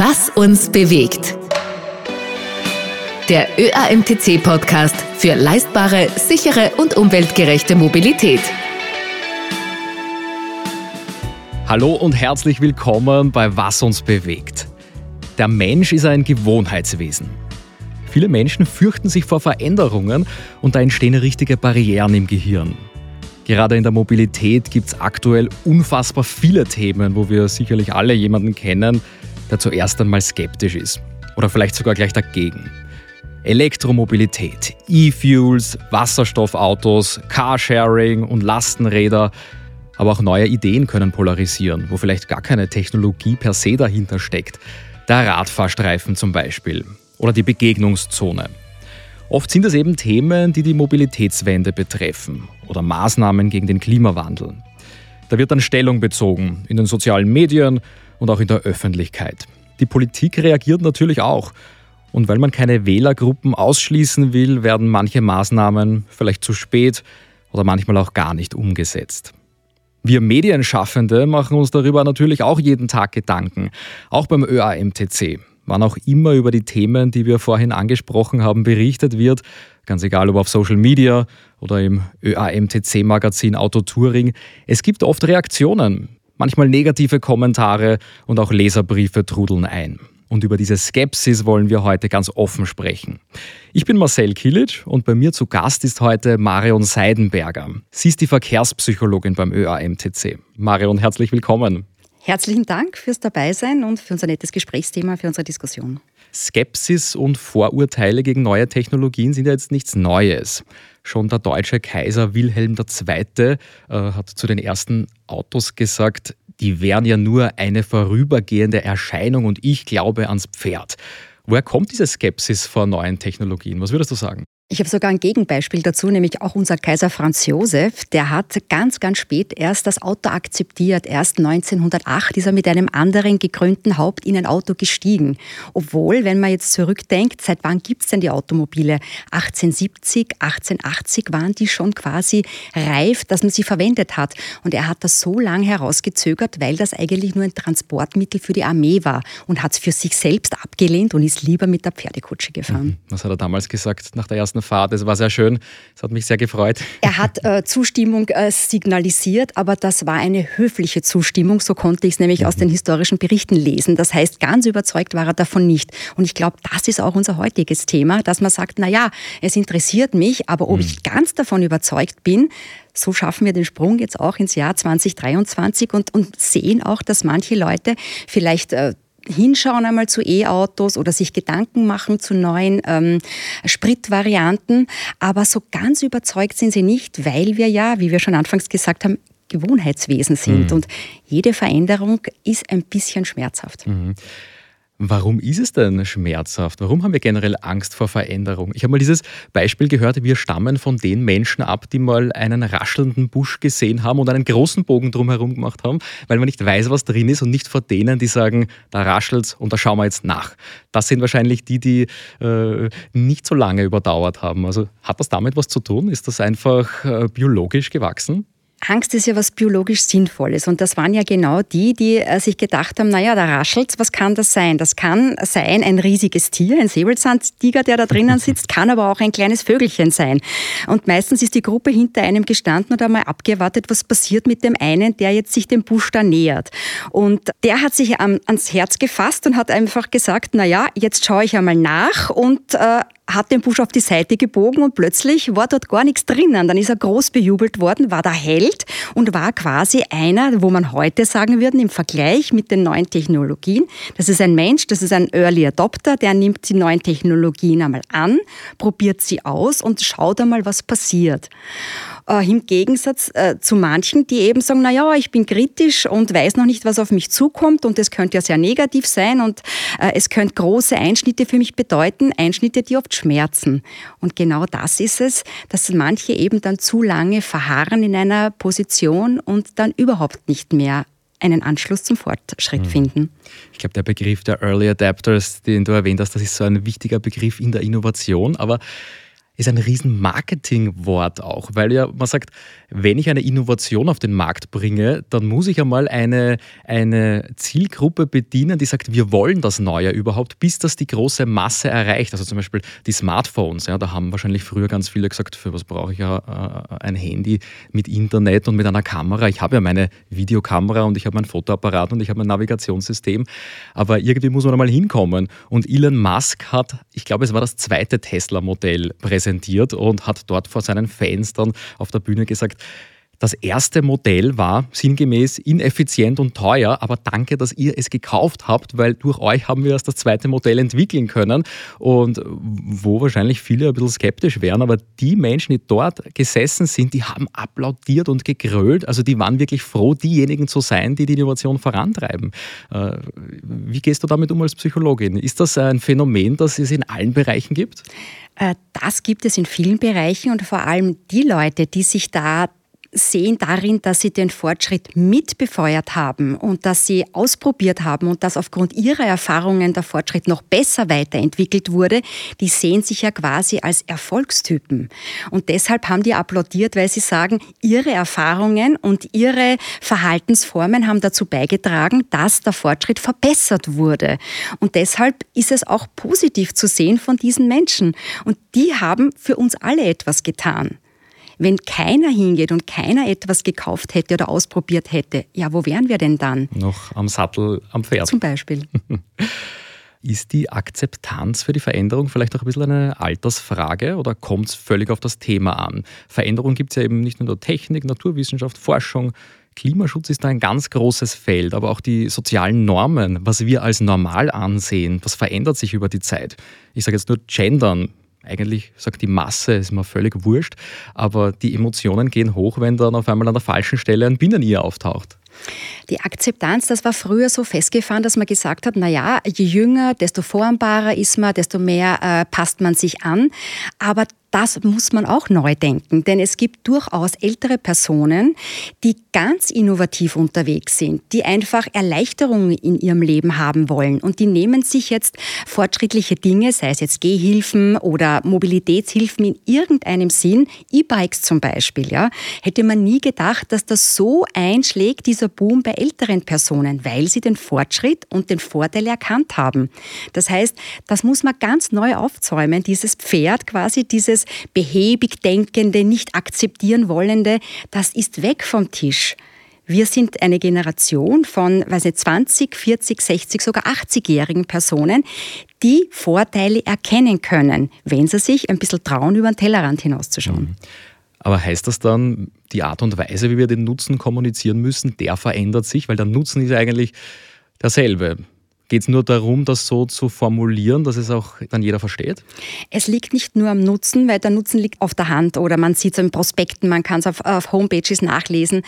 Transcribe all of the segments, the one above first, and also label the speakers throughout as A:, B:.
A: Was uns bewegt. Der ÖAMTC-Podcast für leistbare, sichere und umweltgerechte Mobilität.
B: Hallo und herzlich willkommen bei Was uns bewegt. Der Mensch ist ein Gewohnheitswesen. Viele Menschen fürchten sich vor Veränderungen und da entstehen richtige Barrieren im Gehirn. Gerade in der Mobilität gibt es aktuell unfassbar viele Themen, wo wir sicherlich alle jemanden kennen, der zuerst einmal skeptisch ist oder vielleicht sogar gleich dagegen. Elektromobilität, E-Fuels, Wasserstoffautos, Carsharing und Lastenräder, aber auch neue Ideen können polarisieren, wo vielleicht gar keine Technologie per se dahinter steckt. Der Radfahrstreifen zum Beispiel oder die Begegnungszone. Oft sind es eben Themen, die die Mobilitätswende betreffen oder Maßnahmen gegen den Klimawandel. Da wird dann Stellung bezogen in den sozialen Medien und auch in der Öffentlichkeit. Die Politik reagiert natürlich auch. Und weil man keine Wählergruppen ausschließen will, werden manche Maßnahmen vielleicht zu spät oder manchmal auch gar nicht umgesetzt. Wir Medienschaffende machen uns darüber natürlich auch jeden Tag Gedanken, auch beim ÖAMTC. Wann auch immer über die Themen, die wir vorhin angesprochen haben, berichtet wird, ganz egal ob auf Social Media oder im ÖAMTC-Magazin Auto Touring, es gibt oft Reaktionen, manchmal negative Kommentare und auch Leserbriefe trudeln ein. Und über diese Skepsis wollen wir heute ganz offen sprechen. Ich bin Marcel Kilic und bei mir zu Gast ist heute Marion Seidenberger. Sie ist die Verkehrspsychologin beim ÖAMTC. Marion, herzlich willkommen.
C: Herzlichen Dank fürs Dabeisein und für unser nettes Gesprächsthema, für unsere Diskussion.
B: Skepsis und Vorurteile gegen neue Technologien sind ja jetzt nichts Neues. Schon der deutsche Kaiser Wilhelm II. Äh, hat zu den ersten Autos gesagt, die wären ja nur eine vorübergehende Erscheinung und ich glaube ans Pferd. Woher kommt diese Skepsis vor neuen Technologien? Was würdest du sagen?
C: Ich habe sogar ein Gegenbeispiel dazu, nämlich auch unser Kaiser Franz Josef. Der hat ganz, ganz spät erst das Auto akzeptiert. Erst 1908 ist er mit einem anderen gekrönten Haupt in ein Auto gestiegen. Obwohl, wenn man jetzt zurückdenkt, seit wann gibt es denn die Automobile? 1870, 1880 waren die schon quasi reif, dass man sie verwendet hat. Und er hat das so lange herausgezögert, weil das eigentlich nur ein Transportmittel für die Armee war und hat es für sich selbst abgelehnt und ist lieber mit der Pferdekutsche gefahren. Mhm.
B: Was hat er damals gesagt nach der ersten ersten Fahrt. Es war sehr schön. Es hat mich sehr gefreut.
C: Er hat äh, Zustimmung äh, signalisiert, aber das war eine höfliche Zustimmung. So konnte ich es nämlich mhm. aus den historischen Berichten lesen. Das heißt, ganz überzeugt war er davon nicht. Und ich glaube, das ist auch unser heutiges Thema, dass man sagt, na ja, es interessiert mich, aber ob mhm. ich ganz davon überzeugt bin, so schaffen wir den Sprung jetzt auch ins Jahr 2023 und, und sehen auch, dass manche Leute vielleicht äh, hinschauen einmal zu E-Autos oder sich Gedanken machen zu neuen ähm, Spritvarianten. Aber so ganz überzeugt sind sie nicht, weil wir ja, wie wir schon anfangs gesagt haben, Gewohnheitswesen sind. Mhm. Und jede Veränderung ist ein bisschen schmerzhaft.
B: Mhm. Warum ist es denn schmerzhaft? Warum haben wir generell Angst vor Veränderung? Ich habe mal dieses Beispiel gehört, wir stammen von den Menschen ab, die mal einen raschelnden Busch gesehen haben und einen großen Bogen drumherum gemacht haben, weil man nicht weiß, was drin ist und nicht vor denen, die sagen, da raschelt's und da schauen wir jetzt nach. Das sind wahrscheinlich die, die äh, nicht so lange überdauert haben. Also hat das damit was zu tun? Ist das einfach äh, biologisch gewachsen?
C: Angst ist ja was biologisch Sinnvolles. Und das waren ja genau die, die äh, sich gedacht haben, naja, da raschelt's, was kann das sein? Das kann sein ein riesiges Tier, ein Säbelzahntiger, der da drinnen sitzt, kann aber auch ein kleines Vögelchen sein. Und meistens ist die Gruppe hinter einem gestanden und einmal abgewartet, was passiert mit dem einen, der jetzt sich dem Busch da nähert. Und der hat sich ans Herz gefasst und hat einfach gesagt, naja, jetzt schaue ich einmal nach und äh, hat den Busch auf die Seite gebogen und plötzlich war dort gar nichts drinnen. Dann ist er groß bejubelt worden, war der Held und war quasi einer, wo man heute sagen würde, im Vergleich mit den neuen Technologien, das ist ein Mensch, das ist ein Early Adopter, der nimmt die neuen Technologien einmal an, probiert sie aus und schaut einmal, was passiert äh, im Gegensatz äh, zu manchen, die eben sagen, na ja, ich bin kritisch und weiß noch nicht, was auf mich zukommt und es könnte ja sehr negativ sein und äh, es könnte große Einschnitte für mich bedeuten, Einschnitte, die oft schmerzen. Und genau das ist es, dass manche eben dann zu lange verharren in einer Position und dann überhaupt nicht mehr einen Anschluss zum Fortschritt mhm. finden.
B: Ich glaube, der Begriff der Early Adapters, den du erwähnt hast, das ist so ein wichtiger Begriff in der Innovation, aber ist ein riesen Marketingwort auch, weil ja man sagt, wenn ich eine Innovation auf den Markt bringe, dann muss ich einmal eine, eine Zielgruppe bedienen, die sagt, wir wollen das Neue überhaupt, bis das die große Masse erreicht. Also zum Beispiel die Smartphones, ja, da haben wahrscheinlich früher ganz viele gesagt, für was brauche ich ja äh, ein Handy mit Internet und mit einer Kamera. Ich habe ja meine Videokamera und ich habe mein Fotoapparat und ich habe mein Navigationssystem, aber irgendwie muss man einmal hinkommen. Und Elon Musk hat, ich glaube, es war das zweite Tesla-Modell präsentiert präsentiert und hat dort vor seinen Fans dann auf der Bühne gesagt, das erste Modell war sinngemäß ineffizient und teuer, aber danke, dass ihr es gekauft habt, weil durch euch haben wir erst das zweite Modell entwickeln können. Und wo wahrscheinlich viele ein bisschen skeptisch wären, aber die Menschen, die dort gesessen sind, die haben applaudiert und gegrölt. Also die waren wirklich froh, diejenigen zu sein, die die Innovation vorantreiben. Äh, wie gehst du damit um als Psychologin? Ist das ein Phänomen, das es in allen Bereichen gibt?
C: Äh, das gibt es in vielen Bereichen und vor allem die Leute, die sich da sehen darin, dass sie den Fortschritt mitbefeuert haben und dass sie ausprobiert haben und dass aufgrund ihrer Erfahrungen der Fortschritt noch besser weiterentwickelt wurde, die sehen sich ja quasi als Erfolgstypen. Und deshalb haben die applaudiert, weil sie sagen, ihre Erfahrungen und ihre Verhaltensformen haben dazu beigetragen, dass der Fortschritt verbessert wurde. Und deshalb ist es auch positiv zu sehen von diesen Menschen. Und die haben für uns alle etwas getan. Wenn keiner hingeht und keiner etwas gekauft hätte oder ausprobiert hätte, ja, wo wären wir denn dann?
B: Noch am Sattel am Pferd.
C: Zum Beispiel.
B: Ist die Akzeptanz für die Veränderung vielleicht auch ein bisschen eine Altersfrage oder kommt es völlig auf das Thema an? Veränderung gibt es ja eben nicht nur in der Technik, Naturwissenschaft, Forschung. Klimaschutz ist da ein ganz großes Feld, aber auch die sozialen Normen, was wir als normal ansehen, das verändert sich über die Zeit. Ich sage jetzt nur Gendern eigentlich sagt die Masse, ist mir völlig wurscht, aber die Emotionen gehen hoch, wenn dann auf einmal an der falschen Stelle ein Binnenier auftaucht.
C: Die Akzeptanz, das war früher so festgefahren, dass man gesagt hat, na ja, je jünger, desto formbarer ist man, desto mehr äh, passt man sich an. Aber das muss man auch neu denken, denn es gibt durchaus ältere Personen, die ganz innovativ unterwegs sind, die einfach Erleichterungen in ihrem Leben haben wollen und die nehmen sich jetzt fortschrittliche Dinge, sei es jetzt Gehhilfen oder Mobilitätshilfen in irgendeinem Sinn, E-Bikes zum Beispiel, ja, hätte man nie gedacht, dass das so einschlägt, dieser Boom bei älteren Personen, weil sie den Fortschritt und den Vorteil erkannt haben. Das heißt, das muss man ganz neu aufzäumen, dieses Pferd quasi, dieses dieses behäbig denkende, nicht akzeptieren wollende, das ist weg vom Tisch. Wir sind eine Generation von weiß nicht, 20, 40, 60, sogar 80-jährigen Personen, die Vorteile erkennen können, wenn sie sich ein bisschen trauen, über den Tellerrand hinauszuschauen. Mhm.
B: Aber heißt das dann, die Art und Weise, wie wir den Nutzen kommunizieren müssen, der verändert sich? Weil der Nutzen ist eigentlich derselbe. Geht es nur darum, das so zu formulieren, dass es auch dann jeder versteht?
C: Es liegt nicht nur am Nutzen, weil der Nutzen liegt auf der Hand oder man sieht es in Prospekten, man kann es auf, auf Homepages nachlesen.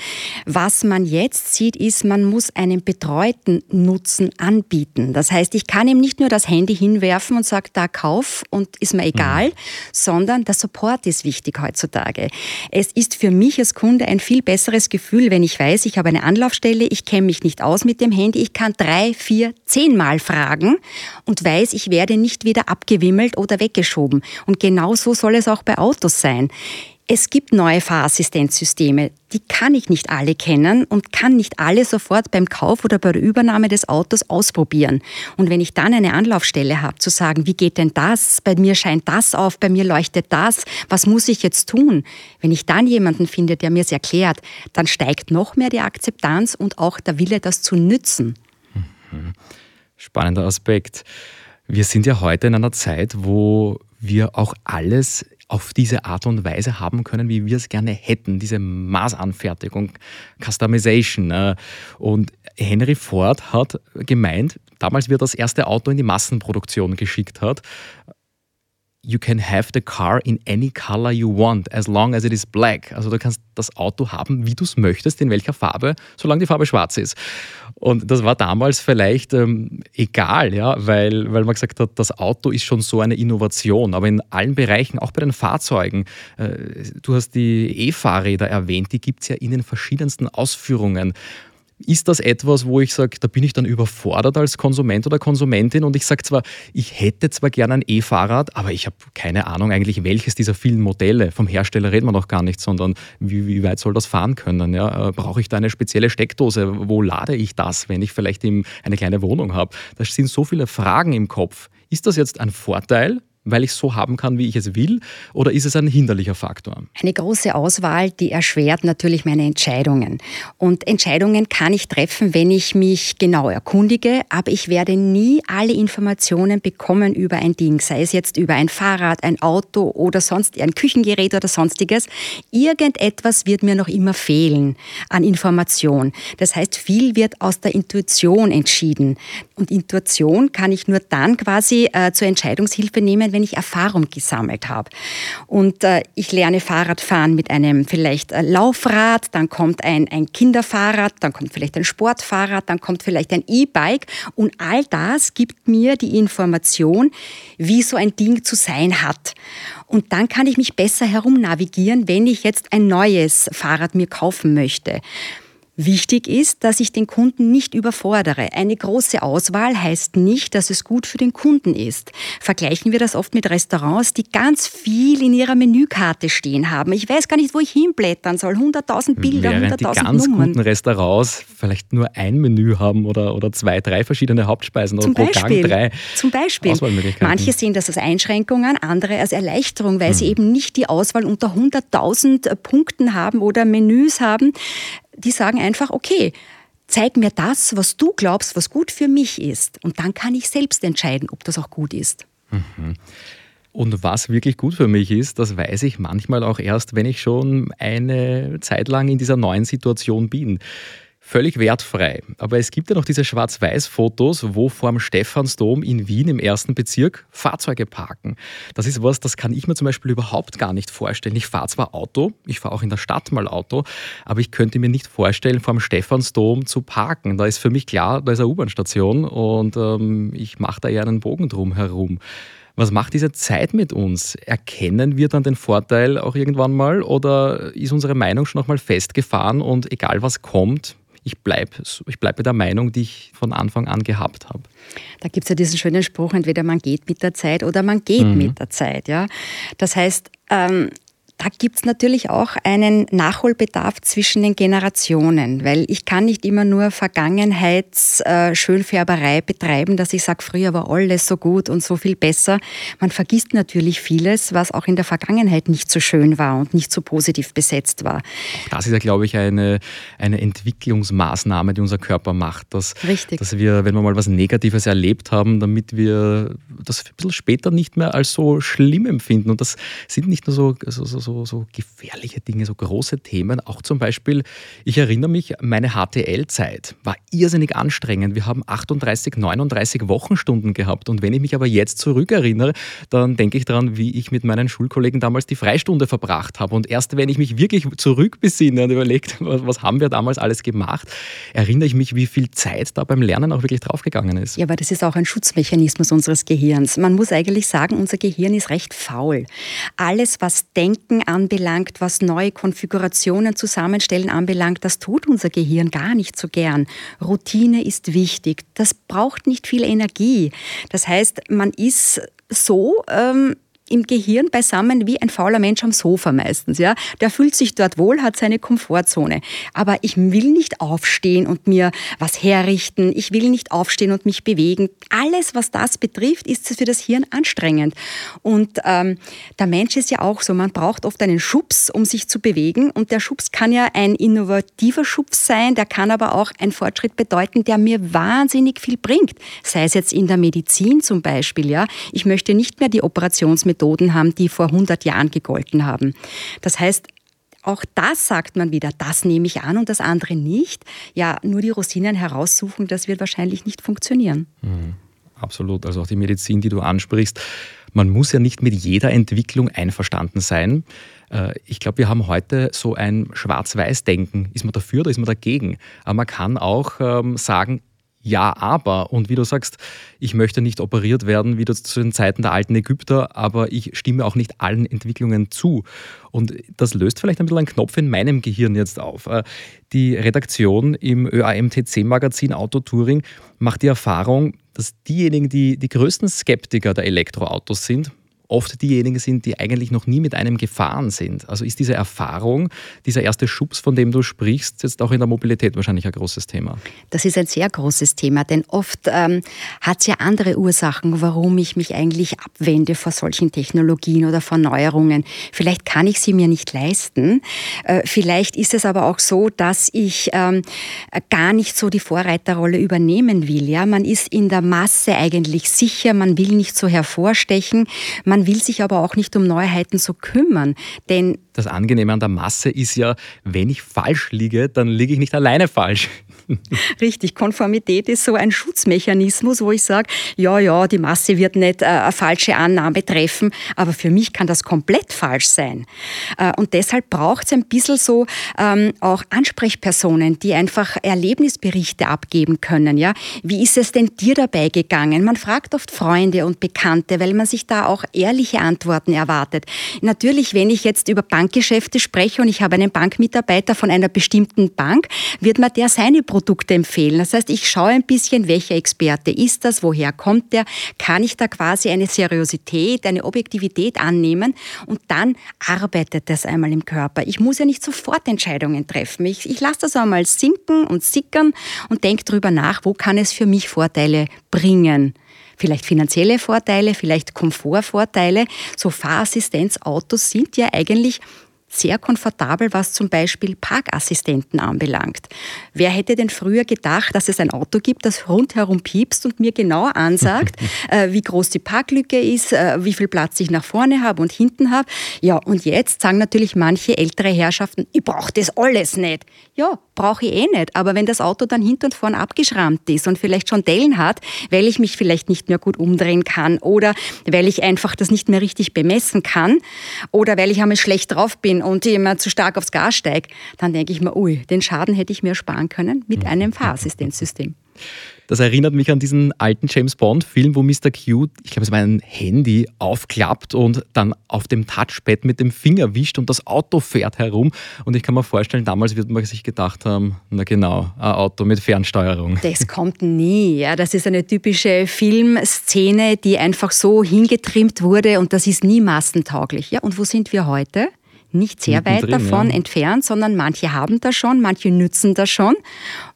C: Was man jetzt sieht, ist, man muss einen betreuten Nutzen anbieten. Das heißt, ich kann ihm nicht nur das Handy hinwerfen und sage, da kauf und ist mir egal, mhm. sondern der Support ist wichtig heutzutage. Es ist für mich als Kunde ein viel besseres Gefühl, wenn ich weiß, ich habe eine Anlaufstelle, ich kenne mich nicht aus mit dem Handy, ich kann drei, vier, zehn zehnmal fragen und weiß, ich werde nicht wieder abgewimmelt oder weggeschoben. Und genau so soll es auch bei Autos sein. Es gibt neue Fahrassistenzsysteme, die kann ich nicht alle kennen und kann nicht alle sofort beim Kauf oder bei der Übernahme des Autos ausprobieren. Und wenn ich dann eine Anlaufstelle habe, zu sagen, wie geht denn das? Bei mir scheint das auf, bei mir leuchtet das. Was muss ich jetzt tun? Wenn ich dann jemanden finde, der mir es erklärt, dann steigt noch mehr die Akzeptanz und auch der Wille, das zu nützen.
B: Mhm. Spannender Aspekt. Wir sind ja heute in einer Zeit, wo wir auch alles auf diese Art und Weise haben können, wie wir es gerne hätten. Diese Maßanfertigung, Customization. Äh. Und Henry Ford hat gemeint, damals wie er das erste Auto in die Massenproduktion geschickt hat, you can have the car in any color you want, as long as it is black. Also du kannst das Auto haben, wie du es möchtest, in welcher Farbe, solange die Farbe schwarz ist. Und das war damals vielleicht ähm, egal, ja, weil, weil man gesagt hat, das Auto ist schon so eine Innovation. Aber in allen Bereichen, auch bei den Fahrzeugen, äh, du hast die E-Fahrräder erwähnt, die gibt es ja in den verschiedensten Ausführungen. Ist das etwas, wo ich sage, da bin ich dann überfordert als Konsument oder Konsumentin und ich sage zwar, ich hätte zwar gerne ein E-Fahrrad, aber ich habe keine Ahnung eigentlich, welches dieser vielen Modelle, vom Hersteller reden wir noch gar nicht, sondern wie, wie weit soll das fahren können? Ja? Äh, brauche ich da eine spezielle Steckdose? Wo lade ich das, wenn ich vielleicht eine kleine Wohnung habe? Da sind so viele Fragen im Kopf. Ist das jetzt ein Vorteil weil ich es so haben kann, wie ich es will? Oder ist es ein hinderlicher Faktor?
C: Eine große Auswahl, die erschwert natürlich meine Entscheidungen. Und Entscheidungen kann ich treffen, wenn ich mich genau erkundige, aber ich werde nie alle Informationen bekommen über ein Ding, sei es jetzt über ein Fahrrad, ein Auto oder sonst ein Küchengerät oder sonstiges. Irgendetwas wird mir noch immer fehlen an Information. Das heißt, viel wird aus der Intuition entschieden. Und Intuition kann ich nur dann quasi äh, zur Entscheidungshilfe nehmen, wenn ich Erfahrung gesammelt habe. Und äh, ich lerne Fahrradfahren mit einem vielleicht äh, Laufrad, dann kommt ein, ein Kinderfahrrad, dann kommt vielleicht ein Sportfahrrad, dann kommt vielleicht ein E-Bike. Und all das gibt mir die Information, wie so ein Ding zu sein hat. Und dann kann ich mich besser herumnavigieren, wenn ich jetzt ein neues Fahrrad mir kaufen möchte. Wichtig ist, dass ich den Kunden nicht überfordere. Eine große Auswahl heißt nicht, dass es gut für den Kunden ist. Vergleichen wir das oft mit Restaurants, die ganz viel in ihrer Menükarte stehen haben. Ich weiß gar nicht, wo ich hinblättern soll. 100.000 Bilder, 100.000 Nummern.
B: die ganz guten Restaurants vielleicht nur ein Menü haben oder, oder zwei, drei verschiedene Hauptspeisen oder
C: Zum
B: pro
C: Beispiel,
B: Gang drei
C: Zum Beispiel. Manche sehen das als Einschränkungen, andere als Erleichterung, weil hm. sie eben nicht die Auswahl unter 100.000 Punkten haben oder Menüs haben die sagen einfach, okay, zeig mir das, was du glaubst, was gut für mich ist. Und dann kann ich selbst entscheiden, ob das auch gut ist.
B: Mhm. Und was wirklich gut für mich ist, das weiß ich manchmal auch erst, wenn ich schon eine Zeit lang in dieser neuen Situation bin völlig wertfrei. Aber es gibt ja noch diese Schwarz-Weiß-Fotos, wo vorm Stephansdom in Wien im ersten Bezirk Fahrzeuge parken. Das ist was, das kann ich mir zum Beispiel überhaupt gar nicht vorstellen. Ich fahre zwar Auto, ich fahre auch in der Stadt mal Auto, aber ich könnte mir nicht vorstellen, vorm Stephansdom zu parken. Da ist für mich klar, da ist eine U-Bahn-Station und ähm, ich mache da eher einen Bogen drum herum. Was macht diese Zeit mit uns? Erkennen wir dann den Vorteil auch irgendwann mal oder ist unsere Meinung schon nochmal festgefahren und egal was kommt, ich bleibe ich bleib bei der Meinung, die ich von Anfang an gehabt habe.
C: Da gibt es ja diesen schönen Spruch, entweder man geht mit der Zeit oder man geht mhm. mit der Zeit. Ja? Das heißt, ähm, da gibt es natürlich auch einen Nachholbedarf zwischen den Generationen, weil ich kann nicht immer nur Vergangenheitsschönfärberei äh, betreiben, dass ich sage, früher war alles so gut und so viel besser. Man vergisst natürlich vieles, was auch in der Vergangenheit nicht so schön war und nicht so positiv besetzt war.
B: Das ist ja, glaube ich, eine, eine Entwicklungsmaßnahme, die unser Körper macht. Dass,
C: Richtig.
B: Dass wir, wenn wir mal was Negatives erlebt haben, damit wir das ein bisschen später nicht mehr als so schlimm empfinden. Und das sind nicht nur so, so, so so, so gefährliche Dinge, so große Themen. Auch zum Beispiel, ich erinnere mich, meine HTL-Zeit war irrsinnig anstrengend. Wir haben 38, 39 Wochenstunden gehabt. Und wenn ich mich aber jetzt zurückerinnere, dann denke ich daran, wie ich mit meinen Schulkollegen damals die Freistunde verbracht habe. Und erst wenn ich mich wirklich zurückbesinne und überlegt, was, was haben wir damals alles gemacht, erinnere ich mich, wie viel Zeit da beim Lernen auch wirklich draufgegangen ist.
C: Ja, aber das ist auch ein Schutzmechanismus unseres Gehirns. Man muss eigentlich sagen, unser Gehirn ist recht faul. Alles, was Denken anbelangt, was neue Konfigurationen zusammenstellen anbelangt, das tut unser Gehirn gar nicht so gern. Routine ist wichtig. Das braucht nicht viel Energie. Das heißt, man ist so ähm, im Gehirn beisammen wie ein fauler Mensch am Sofa meistens. Ja? Der fühlt sich dort wohl, hat seine Komfortzone. Aber ich will nicht aufstehen und mir was herrichten. Ich will nicht aufstehen und mich bewegen. Alles, was das betrifft, ist für das Hirn anstrengend. Und ähm, der Mensch ist ja auch so. Man braucht oft einen Schubs, um sich zu bewegen. Und der Schubs kann ja ein innovativer Schubs sein. Der kann aber auch ein Fortschritt bedeuten, der mir wahnsinnig viel bringt. Sei es jetzt in der Medizin zum Beispiel. Ja? Ich möchte nicht mehr die Operationsmethode Methoden haben, die vor 100 Jahren gegolten haben. Das heißt, auch das sagt man wieder, das nehme ich an und das andere nicht. Ja, nur die Rosinen heraussuchen, das wird wahrscheinlich nicht funktionieren.
B: Mhm. Absolut. Also auch die Medizin, die du ansprichst. Man muss ja nicht mit jeder Entwicklung einverstanden sein. Äh, ich glaube, wir haben heute so ein Schwarz-Weiß-Denken. Ist man dafür oder ist man dagegen? Aber man kann auch ähm, sagen, ja, aber. Und wie du sagst, ich möchte nicht operiert werden wie zu den Zeiten der alten Ägypter, aber ich stimme auch nicht allen Entwicklungen zu. Und das löst vielleicht ein bisschen einen Knopf in meinem Gehirn jetzt auf. Äh, die Redaktion im ÖAMTC-Magazin Autotouring macht die Erfahrung, dass diejenigen, die die größten Skeptiker der Elektroautos sind, oft diejenigen sind, die eigentlich noch nie mit einem gefahren sind. Also ist diese Erfahrung, dieser erste Schubs, von dem du sprichst, jetzt auch in der Mobilität wahrscheinlich ein großes Thema?
C: Das ist ein sehr großes Thema, denn oft ähm, hat es ja andere Ursachen, warum ich mich eigentlich abwende vor solchen Technologien oder vor Neuerungen. Vielleicht kann ich sie mir nicht leisten. Äh, vielleicht ist es aber auch so, dass ich ähm, gar nicht so die Vorreiterrolle übernehmen will. Ja? Man ist in der Masse eigentlich sicher, man will nicht so hervorstechen, man man will sich aber auch nicht um Neuheiten so kümmern, denn
B: das Angenehme an der Masse ist ja, wenn ich falsch liege, dann liege ich nicht alleine falsch.
C: Richtig, Konformität ist so ein Schutzmechanismus, wo ich sage, ja, ja, die Masse wird nicht äh, eine falsche Annahme treffen, aber für mich kann das komplett falsch sein. Äh, und deshalb braucht es ein bisschen so ähm, auch Ansprechpersonen, die einfach Erlebnisberichte abgeben können. Ja? Wie ist es denn dir dabei gegangen? Man fragt oft Freunde und Bekannte, weil man sich da auch ehrliche Antworten erwartet. Natürlich, wenn ich jetzt über Bankgeschäfte spreche und ich habe einen Bankmitarbeiter von einer bestimmten Bank, wird mir der seine Produkte Produkte empfehlen. Das heißt, ich schaue ein bisschen, welcher Experte ist das, woher kommt der, kann ich da quasi eine Seriosität, eine Objektivität annehmen und dann arbeitet das einmal im Körper. Ich muss ja nicht sofort Entscheidungen treffen. Ich, ich lasse das einmal sinken und sickern und denke darüber nach, wo kann es für mich Vorteile bringen vielleicht finanzielle Vorteile, vielleicht Komfortvorteile. So Fahrassistenzautos sind ja eigentlich sehr komfortabel, was zum Beispiel Parkassistenten anbelangt. Wer hätte denn früher gedacht, dass es ein Auto gibt, das rundherum piepst und mir genau ansagt, äh, wie groß die Parklücke ist, äh, wie viel Platz ich nach vorne habe und hinten habe. Ja, und jetzt sagen natürlich manche ältere Herrschaften, ich brauche das alles nicht. Ja, brauche ich eh nicht. Aber wenn das Auto dann hinten und vorn abgeschrammt ist und vielleicht schon Dellen hat, weil ich mich vielleicht nicht mehr gut umdrehen kann oder weil ich einfach das nicht mehr richtig bemessen kann oder weil ich einmal schlecht drauf bin und immer zu stark aufs Gas steige, dann denke ich mir, ui, den Schaden hätte ich mir sparen können mit einem Fahrassistenzsystem.
B: Das erinnert mich an diesen alten James Bond-Film, wo Mr. Q, ich glaube, es war ein Handy, aufklappt und dann auf dem Touchpad mit dem Finger wischt und das Auto fährt herum. Und ich kann mir vorstellen, damals wird man sich gedacht haben, na genau, ein Auto mit Fernsteuerung.
C: Das kommt nie. Ja. Das ist eine typische Filmszene, die einfach so hingetrimmt wurde und das ist nie massentauglich. Ja. Und wo sind wir heute? Nicht sehr weit davon ja. entfernt, sondern manche haben das schon, manche nützen das schon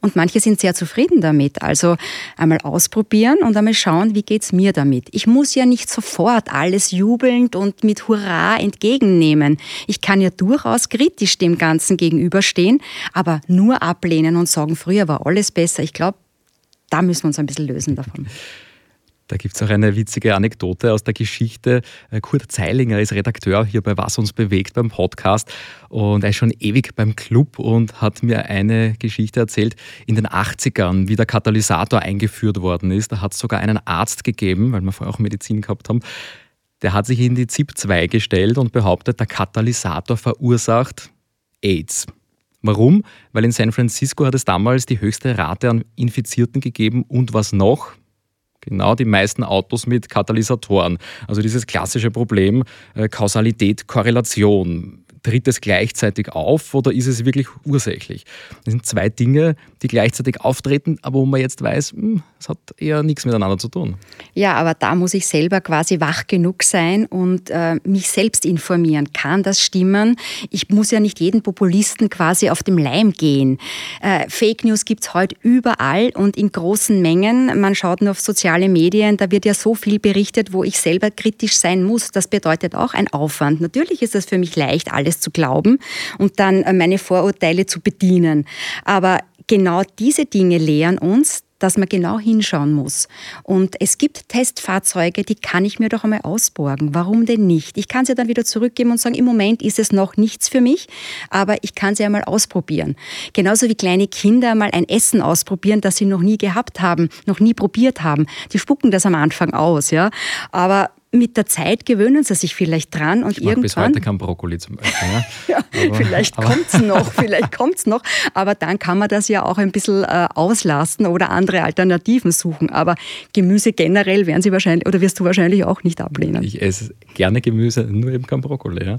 C: und manche sind sehr zufrieden damit. Also einmal ausprobieren und einmal schauen, wie geht es mir damit. Ich muss ja nicht sofort alles jubelnd und mit Hurra entgegennehmen. Ich kann ja durchaus kritisch dem Ganzen gegenüberstehen, aber nur ablehnen und sagen, früher war alles besser. Ich glaube, da müssen wir uns ein bisschen lösen davon.
B: Da gibt es auch eine witzige Anekdote aus der Geschichte. Äh, Kurt Zeilinger ist Redakteur hier bei Was uns bewegt beim Podcast und er ist schon ewig beim Club und hat mir eine Geschichte erzählt in den 80ern, wie der Katalysator eingeführt worden ist. Da hat es sogar einen Arzt gegeben, weil wir vorher auch Medizin gehabt haben. Der hat sich in die ZIP-2 gestellt und behauptet, der Katalysator verursacht AIDS. Warum? Weil in San Francisco hat es damals die höchste Rate an Infizierten gegeben und was noch? Genau die meisten Autos mit Katalysatoren. Also dieses klassische Problem äh, Kausalität, Korrelation tritt es gleichzeitig auf oder ist es wirklich ursächlich? Das sind zwei Dinge, die gleichzeitig auftreten, aber wo man jetzt weiß, hm, es hat eher nichts miteinander zu tun.
C: Ja, aber da muss ich selber quasi wach genug sein und äh, mich selbst informieren. Kann das stimmen? Ich muss ja nicht jeden Populisten quasi auf dem Leim gehen. Äh, Fake News gibt es heute überall und in großen Mengen. Man schaut nur auf soziale Medien, da wird ja so viel berichtet, wo ich selber kritisch sein muss. Das bedeutet auch ein Aufwand. Natürlich ist es für mich leicht, alles alles zu glauben und dann äh, meine Vorurteile zu bedienen. Aber genau diese Dinge lehren uns, dass man genau hinschauen muss. Und es gibt Testfahrzeuge, die kann ich mir doch einmal ausborgen. Warum denn nicht? Ich kann sie dann wieder zurückgeben und sagen, im Moment ist es noch nichts für mich, aber ich kann sie einmal ausprobieren. Genauso wie kleine Kinder mal ein Essen ausprobieren, das sie noch nie gehabt haben, noch nie probiert haben. Die spucken das am Anfang aus, ja. Aber mit der Zeit gewöhnen sie sich vielleicht dran und
B: ich mag
C: irgendwann.
B: bis heute kein Brokkoli zum Beispiel.
C: Ja, ja aber, vielleicht kommt es noch, vielleicht kommt es noch. Aber dann kann man das ja auch ein bisschen äh, auslasten oder andere Alternativen suchen. Aber Gemüse generell werden sie wahrscheinlich, oder wirst du wahrscheinlich auch nicht ablehnen.
B: Ich esse gerne Gemüse, nur eben kein Brokkoli. Ja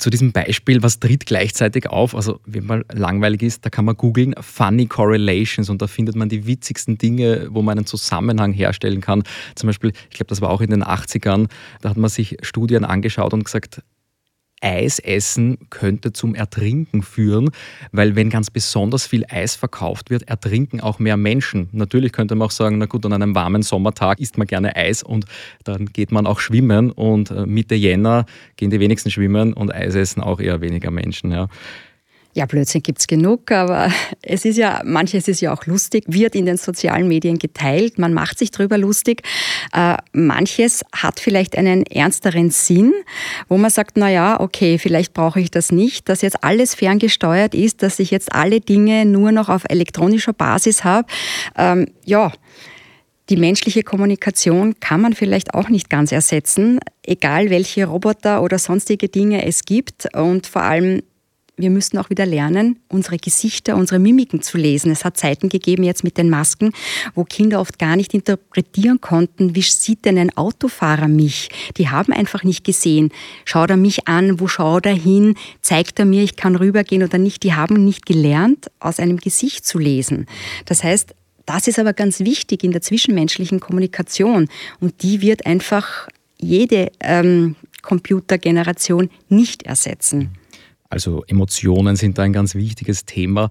B: zu diesem Beispiel, was tritt gleichzeitig auf? Also, wenn man langweilig ist, da kann man googeln Funny Correlations und da findet man die witzigsten Dinge, wo man einen Zusammenhang herstellen kann. Zum Beispiel, ich glaube, das war auch in den 80ern, da hat man sich Studien angeschaut und gesagt, Eis essen könnte zum Ertrinken führen, weil wenn ganz besonders viel Eis verkauft wird, ertrinken auch mehr Menschen. Natürlich könnte man auch sagen, na gut, an einem warmen Sommertag isst man gerne Eis und dann geht man auch schwimmen und äh, Mitte Jänner gehen die wenigsten schwimmen und Eis essen auch eher weniger Menschen. Ja.
C: Ja, Blödsinn gibt es genug, aber es ist ja, manches ist ja auch lustig, wird in den sozialen Medien geteilt, man macht sich drüber lustig. Äh, manches hat vielleicht einen ernsteren Sinn, wo man sagt, na ja, okay, vielleicht brauche ich das nicht, dass jetzt alles ferngesteuert ist, dass ich jetzt alle Dinge nur noch auf elektronischer Basis habe. Ähm, ja, die menschliche Kommunikation kann man vielleicht auch nicht ganz ersetzen, egal welche Roboter oder sonstige Dinge es gibt. Und vor allem wir müssen auch wieder lernen, unsere Gesichter, unsere Mimiken zu lesen. Es hat Zeiten gegeben jetzt mit den Masken, wo Kinder oft gar nicht interpretieren konnten, wie sieht denn ein Autofahrer mich? Die haben einfach nicht gesehen. Schaut er mich an? Wo schaut er hin? Zeigt er mir, ich kann rübergehen oder nicht? Die haben nicht gelernt, aus einem Gesicht zu lesen. Das heißt, das ist aber ganz wichtig in der zwischenmenschlichen Kommunikation und die wird einfach jede ähm, Computergeneration nicht ersetzen.
B: Also Emotionen sind da ein ganz wichtiges Thema.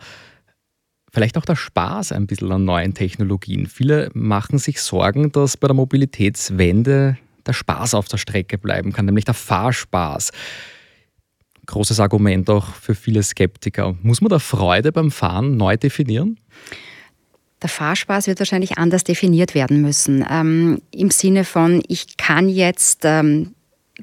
B: Vielleicht auch der Spaß ein bisschen an neuen Technologien. Viele machen sich Sorgen, dass bei der Mobilitätswende der Spaß auf der Strecke bleiben kann, nämlich der Fahrspaß. Großes Argument auch für viele Skeptiker. Muss man da Freude beim Fahren neu definieren?
C: Der Fahrspaß wird wahrscheinlich anders definiert werden müssen. Ähm, Im Sinne von, ich kann jetzt ähm,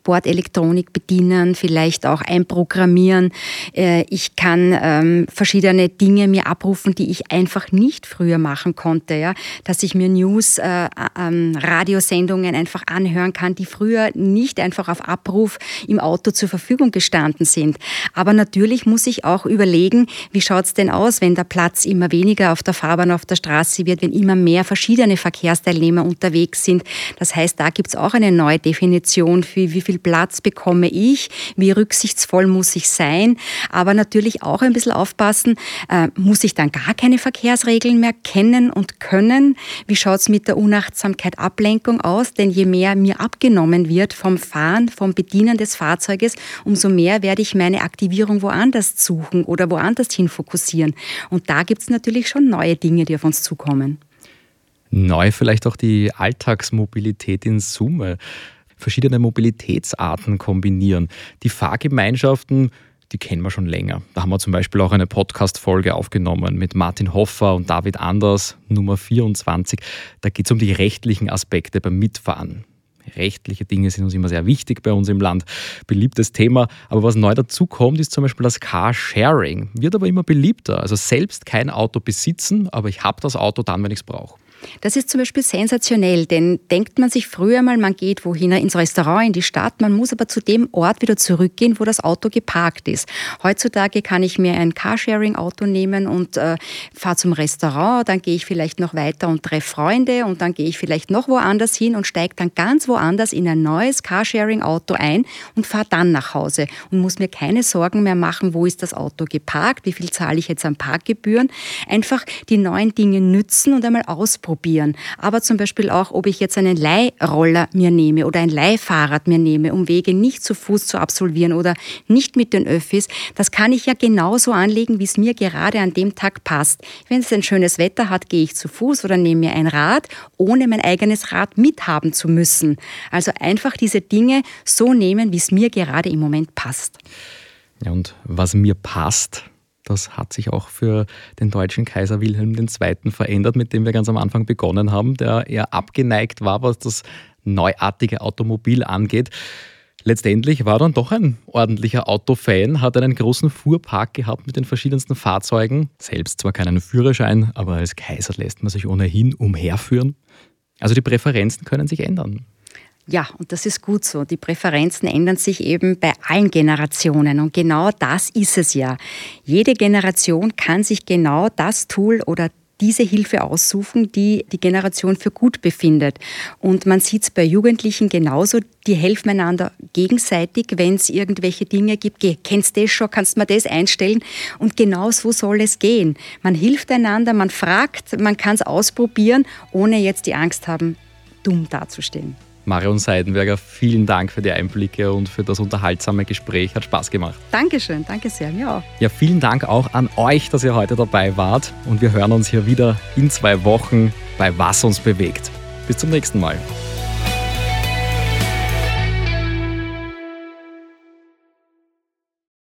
C: Bordelektronik bedienen, vielleicht auch einprogrammieren. Äh, ich kann ähm, verschiedene Dinge mir abrufen, die ich einfach nicht früher machen konnte. Ja? Dass ich mir News, äh, ähm, Radiosendungen einfach anhören kann, die früher nicht einfach auf Abruf im Auto zur Verfügung gestanden sind. Aber natürlich muss ich auch überlegen, wie schaut es denn aus, wenn der Platz immer weniger auf der Fahrbahn, auf der Straße wird, wenn immer mehr verschiedene Verkehrsteilnehmer unterwegs sind. Das heißt, da gibt es auch eine neue Definition für wie viel Platz bekomme ich, wie rücksichtsvoll muss ich sein, aber natürlich auch ein bisschen aufpassen, äh, muss ich dann gar keine Verkehrsregeln mehr kennen und können? Wie schaut es mit der Unachtsamkeit Ablenkung aus? Denn je mehr mir abgenommen wird vom Fahren, vom Bedienen des Fahrzeuges, umso mehr werde ich meine Aktivierung woanders suchen oder woanders hin fokussieren. Und da gibt es natürlich schon neue Dinge, die auf uns zukommen.
B: Neu vielleicht auch die Alltagsmobilität in Summe verschiedene Mobilitätsarten kombinieren. Die Fahrgemeinschaften, die kennen wir schon länger. Da haben wir zum Beispiel auch eine Podcast-Folge aufgenommen mit Martin Hoffer und David Anders, Nummer 24. Da geht es um die rechtlichen Aspekte beim Mitfahren. Rechtliche Dinge sind uns immer sehr wichtig bei uns im Land. Beliebtes Thema. Aber was neu dazu kommt, ist zum Beispiel das Carsharing. Wird aber immer beliebter. Also selbst kein Auto besitzen, aber ich habe das Auto dann, wenn ich es brauche.
C: Das ist zum Beispiel sensationell, denn denkt man sich früher mal, man geht wohin, ins Restaurant, in die Stadt, man muss aber zu dem Ort wieder zurückgehen, wo das Auto geparkt ist. Heutzutage kann ich mir ein Carsharing-Auto nehmen und äh, fahre zum Restaurant, dann gehe ich vielleicht noch weiter und treffe Freunde und dann gehe ich vielleicht noch woanders hin und steige dann ganz woanders in ein neues Carsharing-Auto ein und fahre dann nach Hause und muss mir keine Sorgen mehr machen, wo ist das Auto geparkt, wie viel zahle ich jetzt an Parkgebühren. Einfach die neuen Dinge nützen und einmal ausprobieren ausprobieren. Aber zum Beispiel auch, ob ich jetzt einen Leihroller mir nehme oder ein Leihfahrrad mir nehme, um Wege nicht zu Fuß zu absolvieren oder nicht mit den Öffis. Das kann ich ja genauso anlegen, wie es mir gerade an dem Tag passt. Wenn es ein schönes Wetter hat, gehe ich zu Fuß oder nehme mir ein Rad, ohne mein eigenes Rad mithaben zu müssen. Also einfach diese Dinge so nehmen, wie es mir gerade im Moment passt.
B: Ja, und was mir passt, das hat sich auch für den deutschen Kaiser Wilhelm II. verändert, mit dem wir ganz am Anfang begonnen haben, der eher abgeneigt war, was das neuartige Automobil angeht. Letztendlich war er dann doch ein ordentlicher Autofan, hat einen großen Fuhrpark gehabt mit den verschiedensten Fahrzeugen. Selbst zwar keinen Führerschein, aber als Kaiser lässt man sich ohnehin umherführen. Also die Präferenzen können sich ändern.
C: Ja, und das ist gut so. Die Präferenzen ändern sich eben bei allen Generationen. Und genau das ist es ja. Jede Generation kann sich genau das Tool oder diese Hilfe aussuchen, die die Generation für gut befindet. Und man sieht es bei Jugendlichen genauso, die helfen einander gegenseitig, wenn es irgendwelche Dinge gibt. Geh, kennst du das schon, kannst du mir das einstellen? Und genau so soll es gehen. Man hilft einander, man fragt, man kann es ausprobieren, ohne jetzt die Angst haben, dumm dazustehen.
B: Marion Seidenberger, vielen Dank für die Einblicke und für das unterhaltsame Gespräch. Hat Spaß gemacht.
C: Dankeschön, danke sehr, mir auch.
B: Ja, vielen Dank auch an euch, dass ihr heute dabei wart. Und wir hören uns hier wieder in zwei Wochen bei Was uns bewegt. Bis zum nächsten Mal.